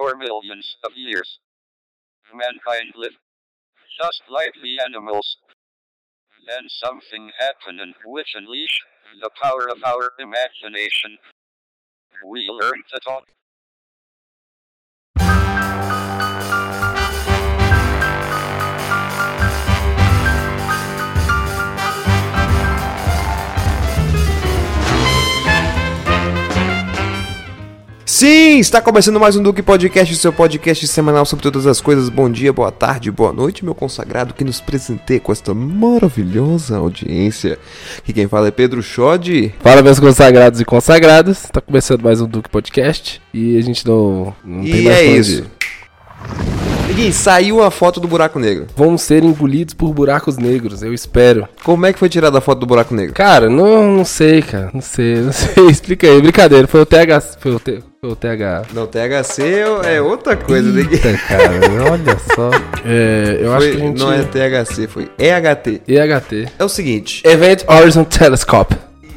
for millions of years. Mankind lived just like the animals. Then something happened which unleashed the power of our imagination. We learned to talk. Sim, está começando mais um Duque Podcast, seu podcast semanal sobre todas as coisas. Bom dia, boa tarde, boa noite, meu consagrado que nos presenteia com esta maravilhosa audiência. Aqui quem fala é Pedro Schod. Fala, meus consagrados e consagradas. Tá começando mais um Duque Podcast e a gente não, não tem E mais é isso. ir. Seguinte, saiu a foto do buraco negro. Vamos ser engolidos por buracos negros, eu espero. Como é que foi tirada a foto do buraco negro? Cara, não, não sei, cara. Não sei, não sei. Explica aí. Brincadeira, foi o TH. Foi o, T, foi o TH. Não, THC é outra coisa. né? Eita, cara, olha só. É, eu acho Foi- que a gente. Não é THC, foi EHT. EHT. É o seguinte, Event Horizon Telescope.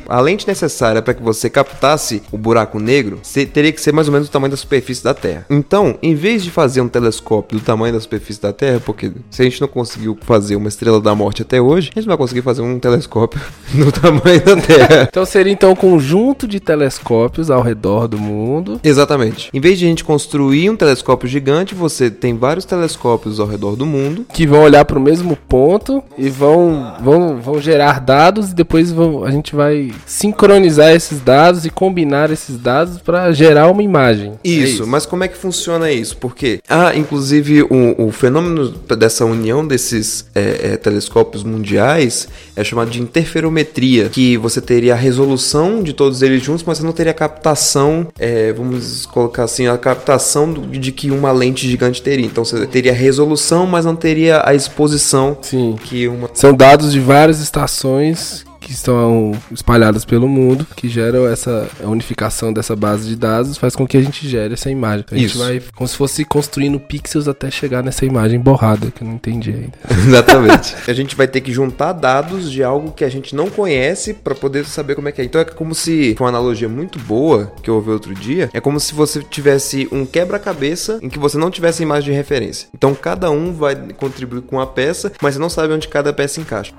A lente necessária para que você captasse o buraco negro teria que ser mais ou menos o tamanho da superfície da Terra. Então, em vez de fazer um telescópio do tamanho da superfície da Terra, porque se a gente não conseguiu fazer uma estrela da morte até hoje, a gente não vai conseguir fazer um telescópio do tamanho da Terra. Então seria então um conjunto de telescópios ao redor do mundo. Exatamente. Em vez de a gente construir um telescópio gigante, você tem vários telescópios ao redor do mundo. que vão olhar para o mesmo ponto e vão, vão, vão gerar dados e depois vão, a gente vai sincronizar esses dados e combinar esses dados para gerar uma imagem. É Isso, mas como é que funciona isso? Porque, ah, inclusive, o, o fenômeno dessa união desses é, é, telescópios mundiais é chamado de interferometria, que você teria a resolução de todos eles juntos, mas você não teria a captação, é, vamos colocar assim, a captação do- de que uma lente gigante teria. Então você teria a resolução, mas não teria a exposição Sim. que uma São dados de várias estações que estão espalhadas pelo mundo, que geram essa unificação dessa base de dados, faz com que a gente gere essa imagem. A gente Isso. vai como se fosse construindo pixels até chegar nessa imagem borrada, que eu não entendi ainda. Exatamente. a gente vai ter que juntar dados de algo que a gente não conhece pra poder saber como é que é. Então é como se, foi uma analogia muito boa que eu ouvi outro dia, é como se você tivesse um quebra-cabeça em que você não tivesse imagem de referência. Então cada um vai contribuir com a peça, mas você não sabe onde cada peça encaixa.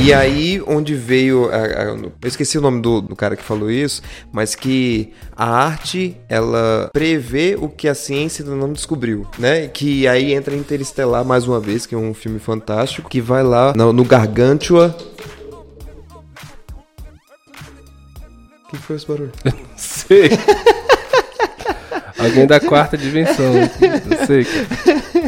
E aí, onde veio. eu esqueci o nome do, do cara que falou isso, mas que a arte ela prevê o que a ciência ainda não descobriu, né? Que aí entra Interestelar mais uma vez, que é um filme fantástico, que vai lá no, no Gargantua. O que foi esse barulho? Sei. Alguém da quarta dimensão. Eu sei.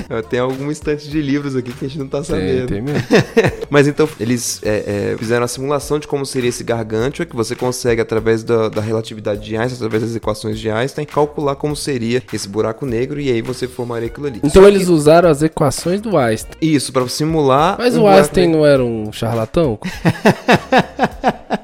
Tem algum instante de livros aqui que a gente não tá Tem, sabendo. tem mesmo. Mas então eles é, é, fizeram a simulação de como seria esse gargantua, que você consegue, através da, da relatividade de Einstein, através das equações de Einstein, calcular como seria esse buraco negro e aí você formaria aquilo ali. Então eles usaram as equações do Einstein. Isso, pra simular. Mas um o Einstein não era um charlatão?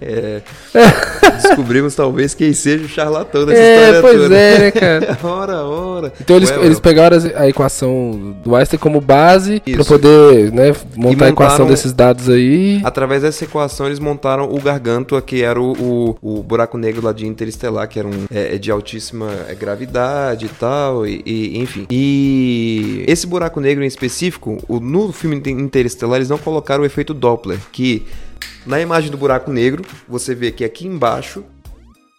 Descobrimos talvez quem seja o charlatão dessa É, história pois toda. é, né, cara? ora, ora. Então eles, Ué, eles pegaram a equação do Einstein como base pra Isso. poder né, montar a equação desses dados aí. Através dessa equação, eles montaram o Gargantua, que era o, o, o buraco negro lá de Interestelar, que era um é, é de altíssima é, gravidade e tal, e, e- enfim. E esse buraco negro em específico, o- no filme Inter- Interestelar, eles não colocaram o efeito Doppler, que na imagem do buraco negro, você vê que aqui embaixo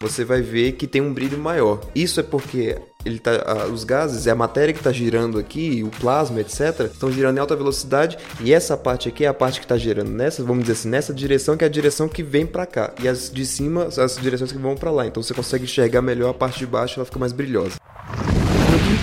você vai ver que tem um brilho maior. Isso é porque ele tá, os gases, é a matéria que está girando aqui, o plasma, etc., estão girando em alta velocidade e essa parte aqui é a parte que está girando nessa, vamos dizer assim, nessa direção que é a direção que vem para cá e as de cima, as direções que vão para lá. Então você consegue enxergar melhor a parte de baixo, ela fica mais brilhosa.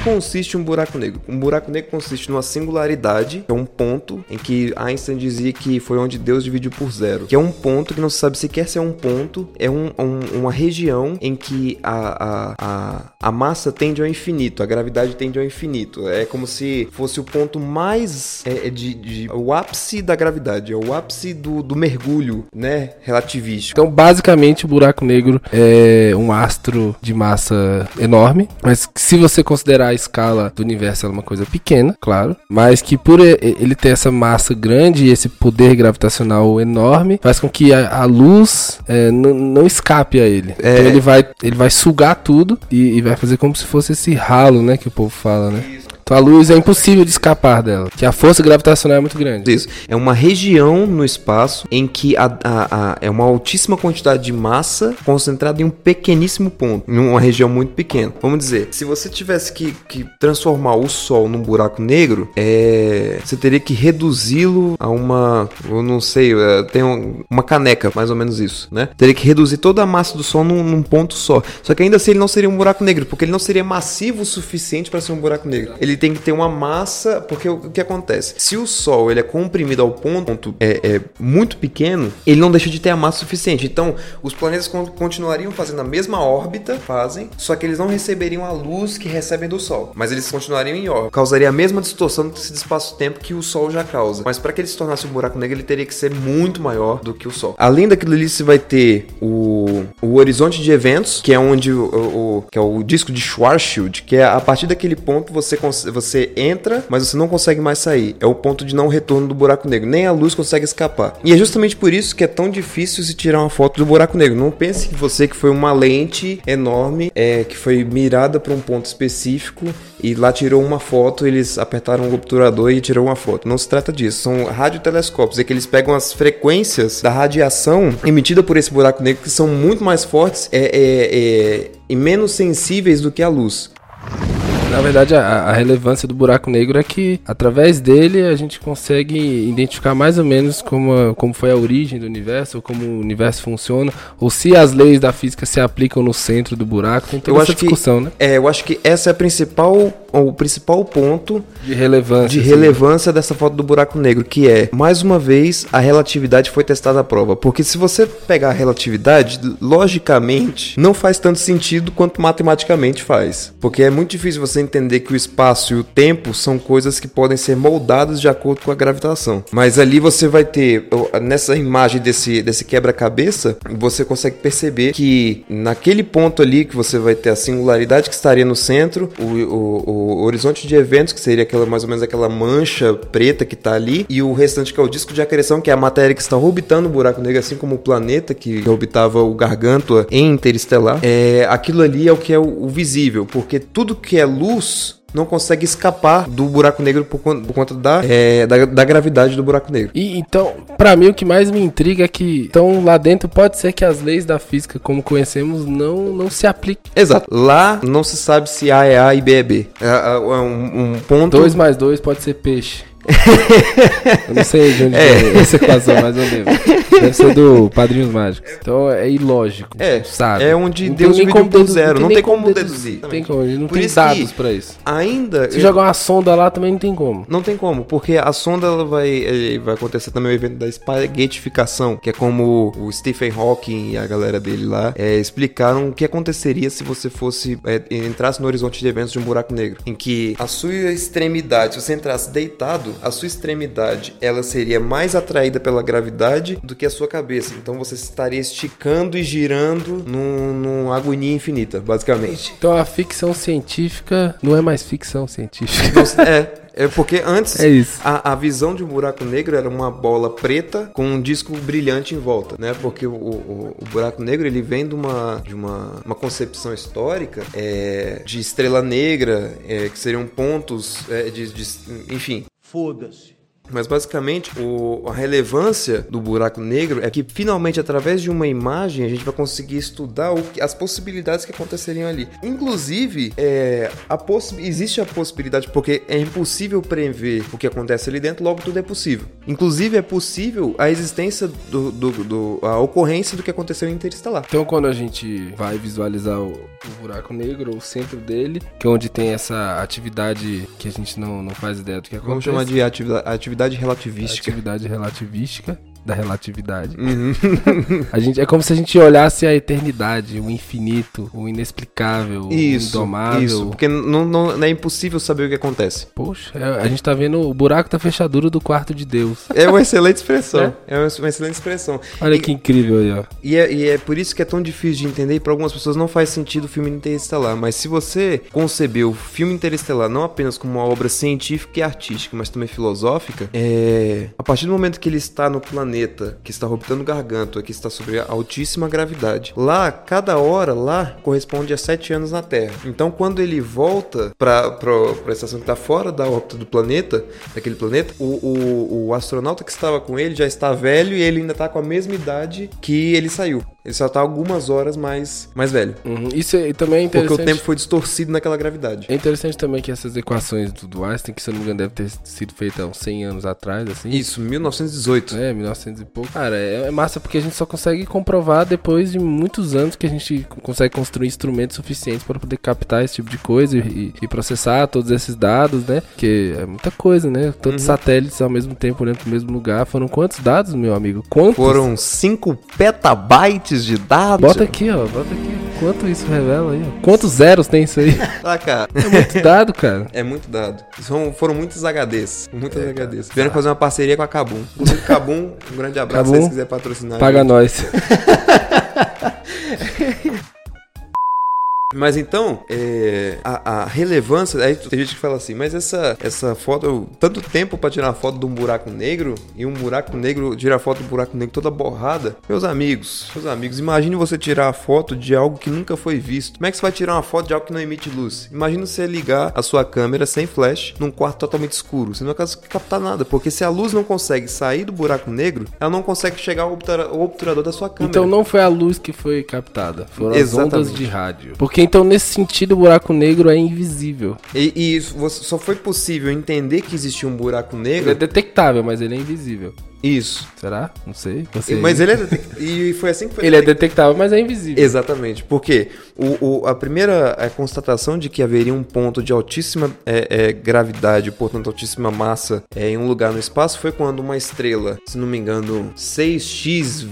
Consiste um buraco negro? Um buraco negro consiste numa singularidade, que é um ponto em que Einstein dizia que foi onde Deus dividiu por zero. Que é um ponto que não se sabe se quer ser um ponto, é um- um- uma região em que a, a, a, a massa tende ao infinito, a gravidade tende ao infinito. É como se fosse o ponto mais é, é de, de- o ápice da gravidade, é o ápice do, do mergulho, né? Relativístico. Então, basicamente, o buraco negro é um astro de massa enorme, mas se você considerar a escala do universo é uma coisa pequena, claro, mas que por ele ter essa massa grande e esse poder gravitacional enorme, faz com que a, a luz é, não escape a ele. É. Então ele vai, ele vai sugar tudo e, e vai fazer como se fosse esse ralo, né, que o povo fala, né? Isso. A luz é impossível de escapar dela, que a força gravitacional é muito grande. Isso. É uma região no espaço em que a, a, a, é uma altíssima quantidade de massa concentrada em um pequeníssimo ponto, em uma região muito pequena. Vamos dizer, se você tivesse que, que transformar o Sol num buraco negro, é, você teria que reduzi-lo a uma, eu não sei, é, tem um, uma caneca, mais ou menos isso, né? Teria que reduzir toda a massa do Sol num, num ponto só. Só que ainda assim ele não seria um buraco negro, porque ele não seria massivo o suficiente para ser um buraco negro. Ele tem que ter uma massa, porque o, o que acontece? Se o Sol ele é comprimido ao ponto é, é, muito pequeno, ele não deixa de ter a massa suficiente. Então, os planetas continuariam fazendo a mesma órbita, fazem, só que eles não receberiam a luz que recebem do Sol, mas eles continuariam em órbita. Causaria a mesma distorção desse espaço-tempo que o Sol já causa. Mas para que ele se tornasse um buraco negro, ele teria que ser muito maior do que o Sol. Além daquilo ali, você vai ter o, o horizonte de eventos, que é onde o, o que é o disco de Schwarzschild, que é a partir daquele ponto você consegue você entra, mas você não consegue mais sair. É o ponto de não retorno do buraco negro. Nem a luz consegue escapar. E é justamente por isso que é tão difícil se tirar uma foto do buraco negro. Não pense que você que foi uma lente enorme, é, que foi mirada para um ponto específico e lá tirou uma foto, eles apertaram um obturador e tirou uma foto. Não se trata disso. São radiotelescópios, é que eles pegam as frequências da radiação emitida por esse buraco negro que são muito mais fortes é, é, é, e menos sensíveis do que a luz. Na verdade, a, a, relevância do buraco negro é que, através dele, a gente consegue identificar mais ou menos como, como foi a origem do universo, ou como o universo funciona, ou se as leis da física se aplicam no centro do buraco. Tem toda eu essa discussão, que, né? É, eu acho que essa é a principal o principal ponto de relevância, de relevância dessa foto do buraco negro, que é, mais uma vez, a relatividade foi testada à prova. Porque se você pegar a relatividade, logicamente, não faz tanto sentido quanto matematicamente faz. Porque é muito difícil você entender que o espaço e o tempo são coisas que podem ser moldadas de acordo com a gravitação. Mas ali você vai ter, nessa imagem desse, desse quebra-cabeça, você consegue perceber que naquele ponto ali que você vai ter a singularidade que estaria no centro, o, o, o o horizonte de eventos, que seria aquela mais ou menos aquela mancha preta que está ali, e o restante que é o disco de acreção, que é a matéria que está orbitando o buraco negro, assim como o planeta que orbitava o Gargantua em Interestelar. É, aquilo ali é o que é o, o visível, porque tudo que é luz não consegue escapar do buraco negro por, conta, por conta da, é, da, da, gravidade do buraco negro. E então, para mim o que mais me intriga é que então lá dentro pode ser que as leis da física como conhecemos não não se apliquem. Exato. Lá não se sabe se A é A e B é B. É, é um, um ponto. 2 mais 2 pode ser peixe. Eu não sei de onde é. é essa equação, mas eu lembro. Deve ser do Padrinhos Mágicos. Então é ilógico. É, sabe? É onde não Deus dividiu por zero. Não tem, como deduzir. Tem como, não por tem dados pra isso. Ainda. Se eu... jogar uma sonda lá também não tem como. Não tem como, porque a sonda ela vai, vai acontecer também o evento da espaguetificação, que é como o Stephen Hawking e a galera dele lá é, explicaram o que aconteceria se você fosse é, entrasse no horizonte de eventos de um buraco negro, em que a sua extremidade, se você entrasse deitado, a sua extremidade ela seria mais atraída pela gravidade do que a sua cabeça. Então você estaria esticando e girando num, num agonia infinita, basicamente. Então a ficção científica não é mais ficção científica. é. É porque antes é. A, a visão de um buraco negro era uma bola preta com um disco brilhante em volta, né? Porque o, o, o buraco negro ele vem de uma, de uma, uma concepção histórica é, de estrela negra, é, que seriam pontos é, de, de, enfim. Foda-se. Mas basicamente o, a relevância do buraco negro é que finalmente através de uma imagem a gente vai conseguir estudar o, as possibilidades que aconteceriam ali. Inclusive, é, a existe a possibilidade, porque é impossível prever o que acontece ali dentro, logo tudo é possível. Inclusive é possível a existência do, do, do a ocorrência do que aconteceu em Interestelar. Então quando a gente vai visualizar o, o buraco negro, o centro dele, que é onde tem essa atividade que a gente não, não faz ideia do que acontece. Vamos chamar de atividade relativística. Atividade relativística. Da relatividade. Uhum. a gente, é como se a gente olhasse a eternidade, o infinito, o inexplicável, isso, o indomável. Isso, porque não, não, não, é impossível saber o que acontece. Poxa, é, a gente tá vendo o buraco da fechadura do quarto de Deus. É uma excelente expressão. É, é uma, excelente expressão. Olha e, que incrível aí, ó. E é, e é por isso que é tão difícil de entender e para algumas pessoas não faz sentido o filme Interestelar. Mas se você concebeu o filme Interestelar não apenas como uma obra científica e artística, mas também filosófica, é... a partir do momento que ele está no planeta, que está orbitando Gargantua, que está sobre altíssima gravidade, lá, cada hora lá corresponde a sete anos na Terra. Então, quando ele volta para a estação que está fora da órbita do planeta, daquele planeta, o, o, o astronauta que estava com ele já está velho e ele ainda está com a mesma idade que ele saiu. Ele só tá algumas horas mais, mais velho. Uhum. Isso é, também é interessante. Porque o tempo foi distorcido naquela gravidade. É interessante também que essas equações do, do Einstein, que se eu não me engano deve ter sido feita há uns 100 anos atrás, assim. Isso, 1918. É, 1900 e pouco. Cara, é, é, massa porque a gente só consegue comprovar depois de muitos anos que a gente consegue construir instrumentos suficientes para poder captar esse tipo de coisa e, e processar todos esses dados, né? Porque é muita coisa, né? Tantos uhum. satélites ao mesmo tempo olhando pro mesmo lugar. Foram quantos dados, meu amigo? Quantos? Foram 5 petabytes de dados. Bota aqui, ó. Bota aqui. Quanto isso revela aí? Ó. Quantos zeros tem isso aí? Ah, cara. É muito dado, cara. É muito dado. São, foram muitos HDs. Muitos é, HDs. Vieram fazer uma parceria com a Kabum. Inclusive, Kabum, um grande abraço se quiser patrocinar. Paga nós. Mas então, é, a, a, relevância. Aí tem gente que fala assim, mas essa, essa foto, tanto tempo para tirar foto de um buraco negro e um buraco negro, tirar foto do buraco negro toda borrada. Meus amigos, meus amigos, imagine você tirar a foto de algo que nunca foi visto. Como é que você vai tirar uma foto de algo que não emite luz? Imagina você ligar a sua câmera sem flash num quarto totalmente escuro. Você não vai captar nada, porque se a luz não consegue sair do buraco negro, ela não consegue chegar ao obturador da sua câmera. Então não foi a luz que foi captada, foram Exatamente. as ondas de rádio. Porque então, nesse sentido, o buraco negro é invisível. E, e isso só foi possível entender que existia um buraco negro. Ele é detectável, mas ele é invisível. Isso. Será? Não sei. Você... Mas ele é detectável. E foi assim que foi Ele é detectável, mas é invisível. Exatamente. Porque o, o a primeira é, constatação de que haveria um ponto de altíssima é, é, gravidade, portanto altíssima massa, é, em um lugar no espaço foi quando uma estrela, se não me engano, 6x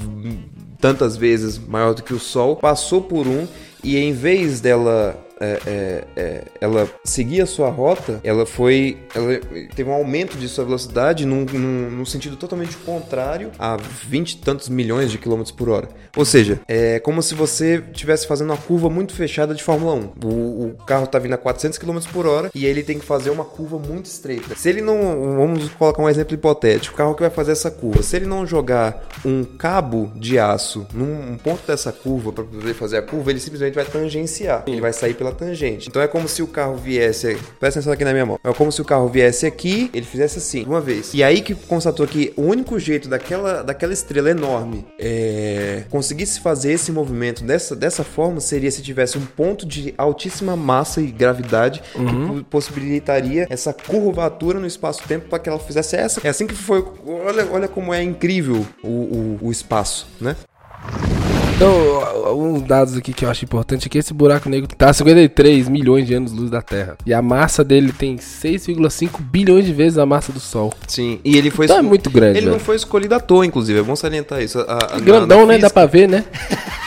tantas vezes maior do que o Sol, passou por um e em vez dela é, é, é, ela seguia a sua rota, ela foi. Ela teve um aumento de sua velocidade num, num, num sentido totalmente contrário a 20 e tantos milhões de quilômetros por hora. Ou seja, é como se você estivesse fazendo uma curva muito fechada de Fórmula 1. O, o carro está vindo a 400 km por hora e ele tem que fazer uma curva muito estreita. Se ele não. Vamos colocar um exemplo hipotético: o carro que vai fazer essa curva, se ele não jogar um cabo de aço num ponto dessa curva para poder fazer a curva, ele simplesmente vai tangenciar. Ele vai sair pela pela tangente. Então é como se o carro viesse. Presta atenção aqui na minha mão. É como se o carro viesse aqui, ele fizesse assim, uma vez. E aí que constatou que o único jeito daquela, daquela estrela enorme é, conseguisse fazer esse movimento dessa, dessa forma seria se tivesse um ponto de altíssima massa e gravidade uhum. que possibilitaria essa curvatura no espaço-tempo para que ela fizesse essa. É assim que foi. Olha, olha como é incrível o, o, o espaço, né? Então, uns dados aqui que eu acho importante é que esse buraco negro tá a 53 milhões de anos-luz da Terra. E a massa dele tem 6,5 bilhões de vezes a massa do Sol. Sim, e ele foi. Então é muito grande. Ele velho. não foi escolhido à toa, inclusive. É bom salientar isso. A, a, Grandão, na, na né? Dá pra ver, né?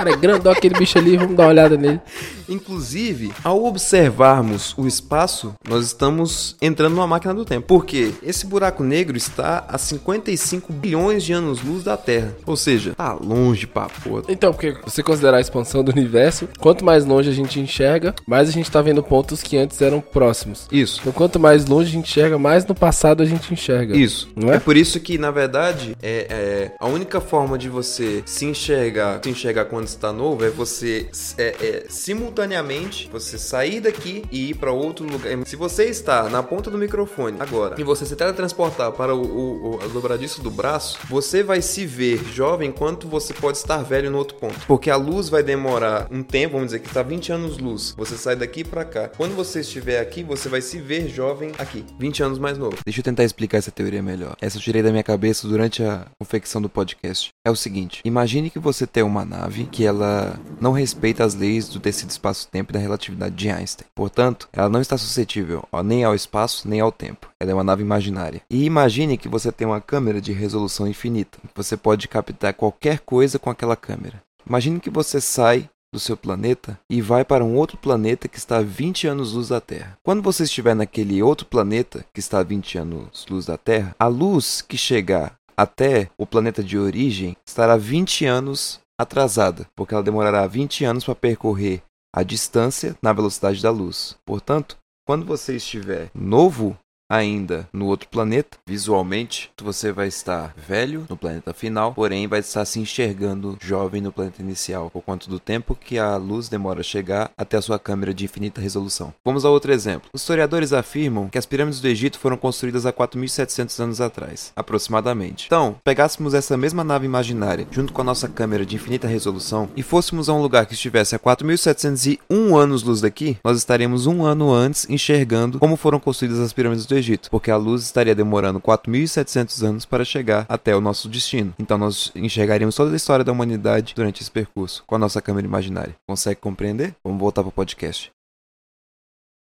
Cara, é grandão aquele bicho ali, vamos dar uma olhada nele. Inclusive, ao observarmos o espaço, nós estamos entrando numa máquina do tempo. Porque esse buraco negro está a 55 bilhões de anos-luz da Terra. Ou seja, tá longe pra porra. Então, porque você considerar a expansão do universo, quanto mais longe a gente enxerga, mais a gente tá vendo pontos que antes eram próximos. Isso. Então, quanto mais longe a gente enxerga, mais no passado a gente enxerga. Isso. Não é? É por isso que, na verdade, é, é a única forma de você se enxergar, se enxergar quando está novo, é você é, é simultaneamente você sair daqui e ir para outro lugar. Se você está na ponta do microfone agora e você se teletransportar para o, o, o dobradiço do braço, você vai se ver jovem enquanto você pode estar velho no outro ponto. Porque a luz vai demorar um tempo, vamos dizer que está 20 anos luz. Você sai daqui para cá. Quando você estiver aqui, você vai se ver jovem aqui, 20 anos mais novo. Deixa eu tentar explicar essa teoria melhor. Essa eu tirei da minha cabeça durante a confecção do podcast. É o seguinte: imagine que você tem uma nave que que ela não respeita as leis do tecido espaço-tempo e da relatividade de Einstein. Portanto, ela não está suscetível ó, nem ao espaço nem ao tempo. Ela é uma nave imaginária. E imagine que você tem uma câmera de resolução infinita. Você pode captar qualquer coisa com aquela câmera. Imagine que você sai do seu planeta e vai para um outro planeta que está a 20 anos-luz da Terra. Quando você estiver naquele outro planeta que está a 20 anos-luz da Terra, a luz que chegar até o planeta de origem estará 20 anos atrasada, porque ela demorará 20 anos para percorrer a distância na velocidade da luz. Portanto, quando você estiver novo ainda no outro planeta, visualmente, você vai estar velho no planeta final, porém vai estar se enxergando jovem no planeta inicial, por conta do tempo que a luz demora a chegar até a sua câmera de infinita resolução. Vamos a outro exemplo. Os historiadores afirmam que as pirâmides do Egito foram construídas há 4.700 anos atrás, aproximadamente. Então, pegássemos essa mesma nave imaginária junto com a nossa câmera de infinita resolução e fôssemos a um lugar que estivesse a 4.701 anos-luz daqui, nós estaríamos um ano antes enxergando como foram construídas as pirâmides do Egito, porque a luz estaria demorando 4.700 anos para chegar até o nosso destino. Então nós enxergaríamos toda a história da humanidade durante esse percurso com a nossa câmera imaginária. Consegue compreender? Vamos voltar para o podcast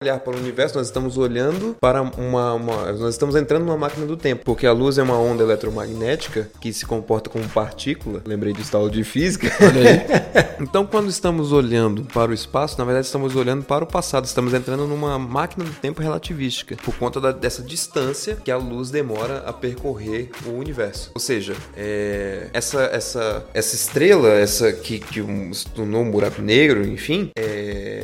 olhar para o universo, nós estamos olhando para uma, uma, Nós estamos entrando numa máquina do tempo, porque a luz é uma onda eletromagnética que se comporta como partícula. Lembrei disso aula de física. então, quando estamos olhando para o espaço, na verdade, estamos olhando para o passado. Estamos entrando numa máquina do tempo relativística, por conta da, dessa distância que a luz demora a percorrer o universo. Ou seja, é, essa, essa, essa estrela, essa que, que se tornou um buraco negro, enfim, é,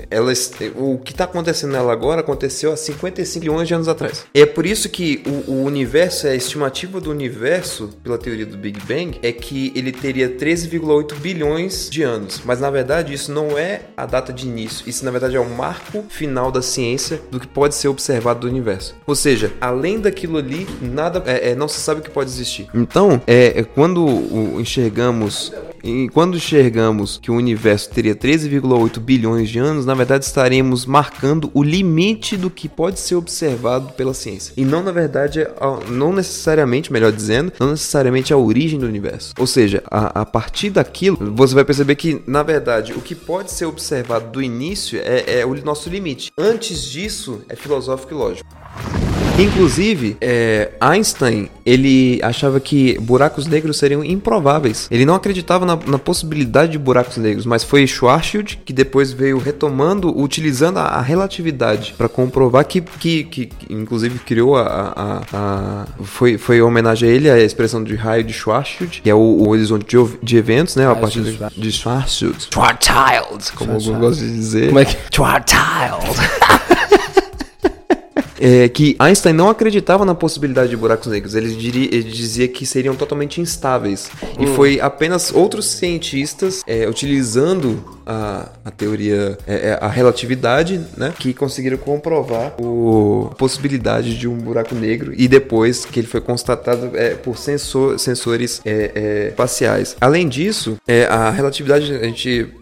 ela, o que está acontecendo nela agora aconteceu há 55 milhões de anos atrás. É por isso que o, o universo, a estimativa do universo, pela teoria do Big Bang, é que ele teria 13,8 bilhões de anos. Mas na verdade isso não é a data de início. Isso na verdade é o marco final da ciência do que pode ser observado do universo. Ou seja, além daquilo ali, nada, é, é, não se sabe o que pode existir. Então, é, é quando o, enxergamos e quando enxergamos que o universo teria 13,8 bilhões de anos, na verdade estaremos marcando o limite do que pode ser observado pela ciência. E não, na verdade, não necessariamente, melhor dizendo, não necessariamente a origem do universo. Ou seja, a, a partir daquilo, você vai perceber que, na verdade, o que pode ser observado do início é, é o nosso limite. Antes disso, é filosófico e lógico. Inclusive, é, Einstein ele achava que buracos negros seriam improváveis. Ele não acreditava na, na possibilidade de buracos negros, mas foi Schwarzschild que depois veio retomando, utilizando a, a relatividade para comprovar que, que, que, inclusive, criou a, a, a, foi, foi homenagem a ele a expressão de raio de Schwarzschild, que é o, o horizonte de, de, eventos, né? A partir de, de Schwarzschild. Schwarzschild, como alguns gostam de dizer. Como é que? Schwarzschild. é, que Einstein não acreditava na possibilidade de buracos negros. Ele, diria, ele dizia que seriam totalmente instáveis. Hum. E foi apenas outros cientistas é, utilizando a, a teoria, é, é, a relatividade, né, que conseguiram comprovar o, a possibilidade de um buraco negro e depois que ele foi constatado é, por sensor, sensores é, é, espaciais. Além disso, a relatividade a gente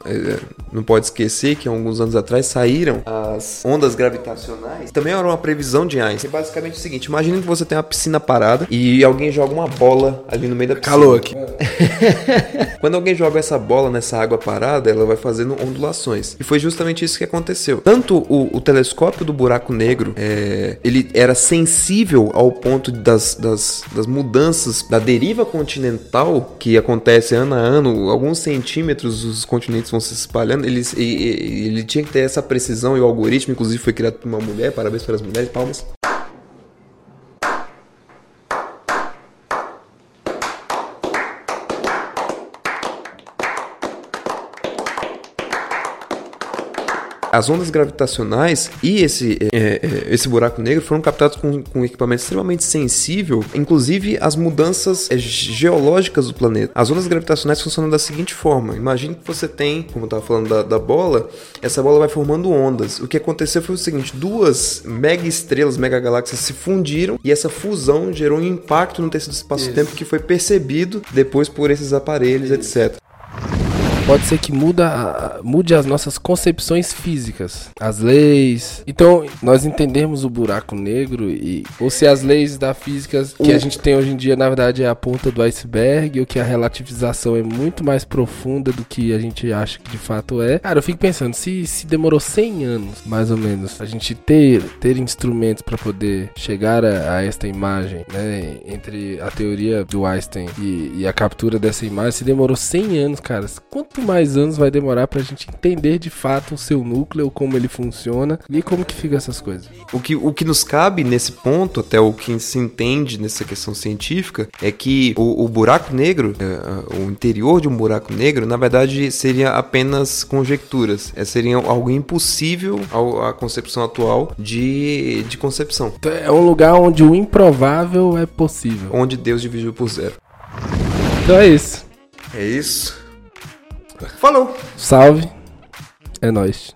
não pode esquecer que alguns anos atrás saíram as ondas gravitacionais. Também era uma previsão de Einstein. Basicamente é o seguinte: imagine que você tem uma piscina parada e alguém joga uma bola ali no meio da piscina. Calor aqui. Quando alguém joga essa bola nessa água parada, ela vai fazendo ondulações. E foi justamente isso que aconteceu. Tanto o, o telescópio do buraco negro, é, ele era sensível ao ponto das, das, das mudanças da deriva continental que acontece ano a ano, alguns centímetros os continentes vão se espalhando. Ele, ele tinha que ter essa precisão e o algoritmo, inclusive, foi criado por uma mulher. Parabéns para as mulheres, palmas. As ondas gravitacionais e esse, é, é, esse buraco negro foram captados com, com um equipamento extremamente sensível, inclusive as mudanças é, geológicas do planeta. As ondas gravitacionais funcionam da seguinte forma: imagine que você tem, como eu estava falando da, da, bola, essa bola vai formando ondas. O que aconteceu foi o seguinte: duas mega estrelas, mega galáxias se fundiram e essa fusão gerou um impacto no tecido espaço-tempo que foi percebido depois por esses aparelhos, Isso. etc. pode ser que muda, mude as nossas concepções físicas, as leis. Então, nós entendemos o buraco negro e ou se as leis da física que a gente tem hoje em dia, na verdade, é a ponta do iceberg, ou que a relativização é muito mais profunda do que a gente acha que de fato é. Cara, eu fico pensando, se, se demorou 100 anos, mais ou menos, a gente ter, ter instrumentos para poder chegar a, a, esta imagem, né, entre a teoria do Einstein e, e a captura dessa imagem, se demorou 100 anos, cara, quanto mais anos vai demorar pra gente entender de fato o seu núcleo, como ele funciona e como que fica essas coisas? O que, o que nos cabe nesse ponto, até o que se entende nessa questão científica, é que o, o buraco negro, é, o interior de um buraco negro, na verdade seria apenas conjecturas, é, seria algo impossível à concepção atual de, de concepção. Então, é um lugar onde o improvável é possível. Onde Deus dividiu por zero. Então é isso. É isso. Falou. Salve. É nóis.